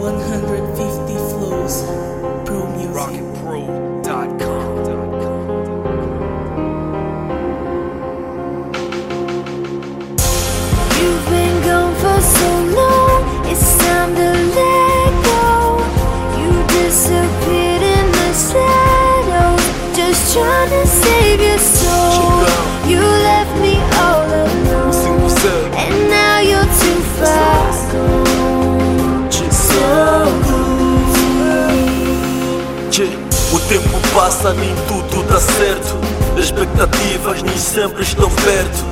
150 flows. Pro music. rocketpro.com. You've been gone for so long, it's time to let go. You disappeared in the shadows, just trying to O tempo passa, nem tudo dá certo. As expectativas nem sempre estão perto.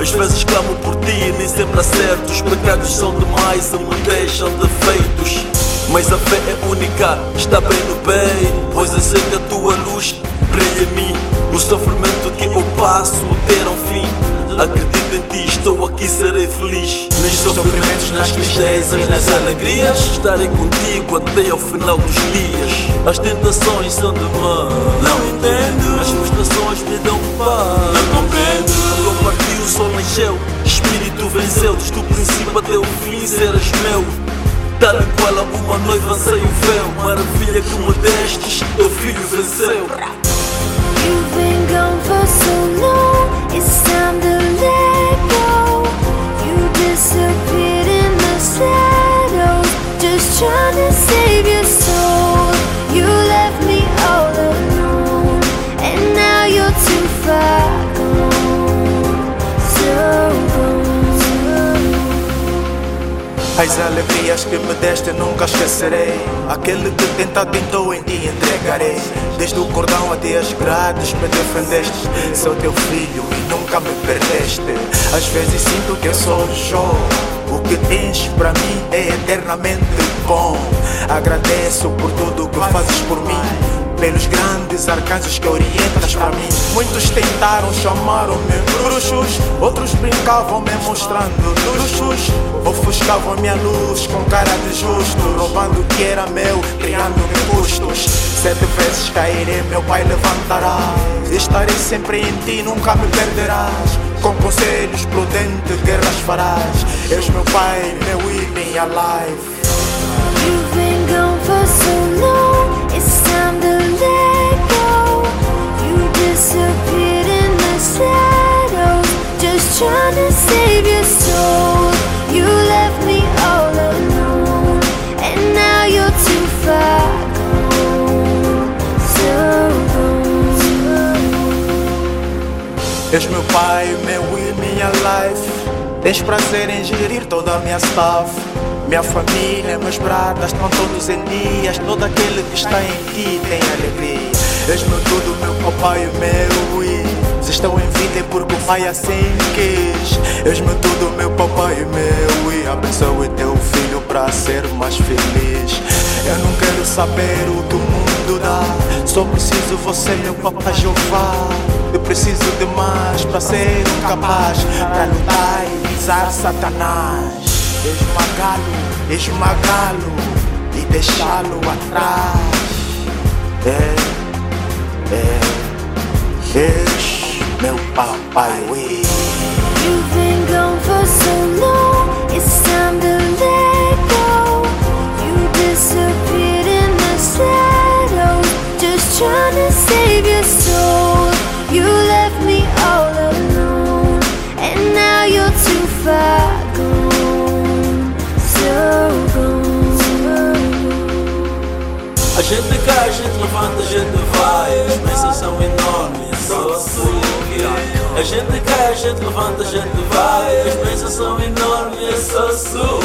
Às vezes clamo por ti e nem sempre acerto. Os pecados são demais e me deixam defeitos. Mas a fé é única, está bem no bem. Pois eu sei que a tua luz brilha em mim. O sofrimento que eu passo ter um fim. Acredito em ti, estou aqui, serei feliz. Nos sofrimentos, nas tristezas, nas alegrias. Estarei contigo até ao final dos dias. As tentações são de mão, não entendo. As frustrações me dão paz, não compreendo. Quando eu parti, o sol nasceu, espírito venceu. Desde o princípio até o fim, serás meu. Tal qual a uma noiva sem o véu. Maravilha que me destes, teu filho venceu. As alegrias que me deste nunca esquecerei. Aquele que tenta tentou em ti entregarei. Desde o cordão até as grades me defendeste. Sou teu filho e nunca me perdeste. Às vezes sinto que eu sou o show. O que tens para mim é eternamente bom. Agradeço por tudo que fazes por mim. Pelos grandes arcanjos que orientas para mim. Muitos tentaram chamar-me bruxos, outros brincavam me mostrando luxos. Ofuscavam minha luz com cara de justo, roubando o que era meu, criando-me custos. Sete vezes cairei, meu pai levantará. Estarei sempre em ti, nunca me perderás. Com conselhos prudentes, guerras farás. És meu pai, meu e minha life. Trying to save your soul. You left me all alone, and now you're too far gone. So gone. És meu pai, meu e minha life. Tens prazer em gerir toda a minha staff. Minha família, meus bradas estão todos em dias. Todo aquele que está em ti tem alegria. És meu tudo, meu papai meu e. Se estou em vida é porque o pai assim quis. És meu tudo, meu papai e meu e. Abençoe teu filho para ser mais feliz. Eu não quero saber o que o mundo dá. Só preciso você, meu papai Jeová. Eu preciso de mais para ser capaz Para lutar e pisar Satanás Esmagá-lo, esmagá-lo E deixá-lo atrás É, é És meu papai Ui. You've been gone for so long, it's time to let go. You disappeared in the shadows, just trying to save your soul. You left me all alone, and now you're too far gone. So gone. A gente cai, a gente levanta, a gente vai. As bênçãos são enormes, é só subir. A gente cai, a gente levanta, a gente vai. As bênçãos são enormes, é só subir.